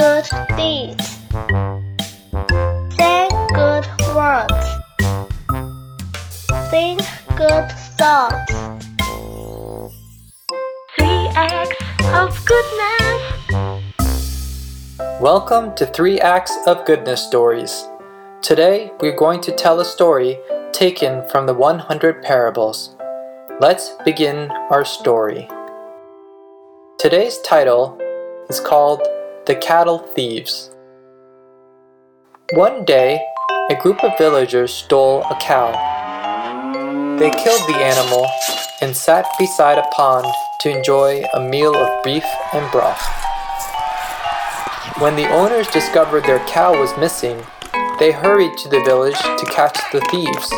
good deeds. Say good words. Think good thoughts. Three acts of goodness. Welcome to 3 Acts of Goodness Stories. Today we're going to tell a story taken from the 100 Parables. Let's begin our story. Today's title is called The Cattle Thieves. One day, a group of villagers stole a cow. They killed the animal and sat beside a pond to enjoy a meal of beef and broth. When the owners discovered their cow was missing, they hurried to the village to catch the thieves.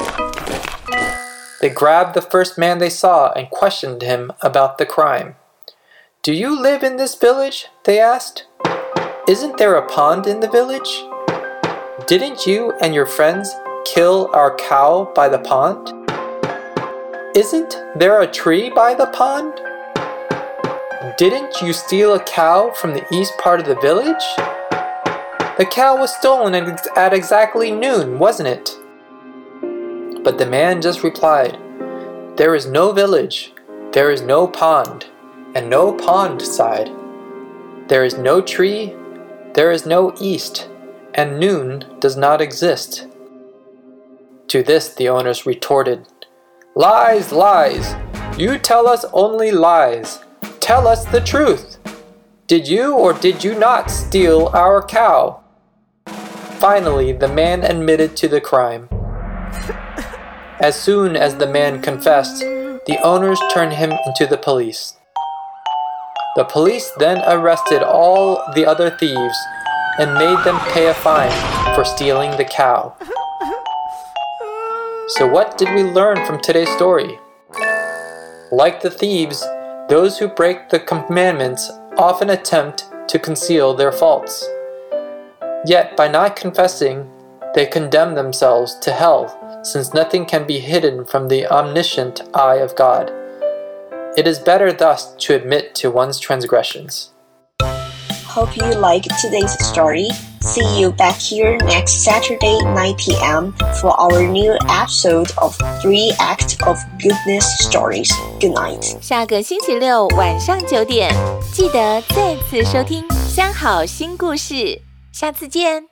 They grabbed the first man they saw and questioned him about the crime. Do you live in this village? they asked. Isn't there a pond in the village? Didn't you and your friends kill our cow by the pond? Isn't there a tree by the pond? Didn't you steal a cow from the east part of the village? The cow was stolen at exactly noon, wasn't it? But the man just replied, There is no village, there is no pond and no pond side. There is no tree, there is no east, and noon does not exist. To this the owners retorted, Lies, lies! You tell us only lies. Tell us the truth. Did you or did you not steal our cow? Finally, the man admitted to the crime. As soon as the man confessed, the owners turned him into the police. The police then arrested all the other thieves and made them pay a fine for stealing the cow. So, what did we learn from today's story? Like the thieves, those who break the commandments often attempt to conceal their faults. Yet, by not confessing, they condemn themselves to hell, since nothing can be hidden from the omniscient eye of God. It is better thus to admit to one's transgressions. Hope you like today's story. See you back here next Saturday 9 p.m. for our new episode of 3 Acts of Goodness Stories. Good night. 下个星期六晚上九点，记得再次收听《三好心故事》，下次见。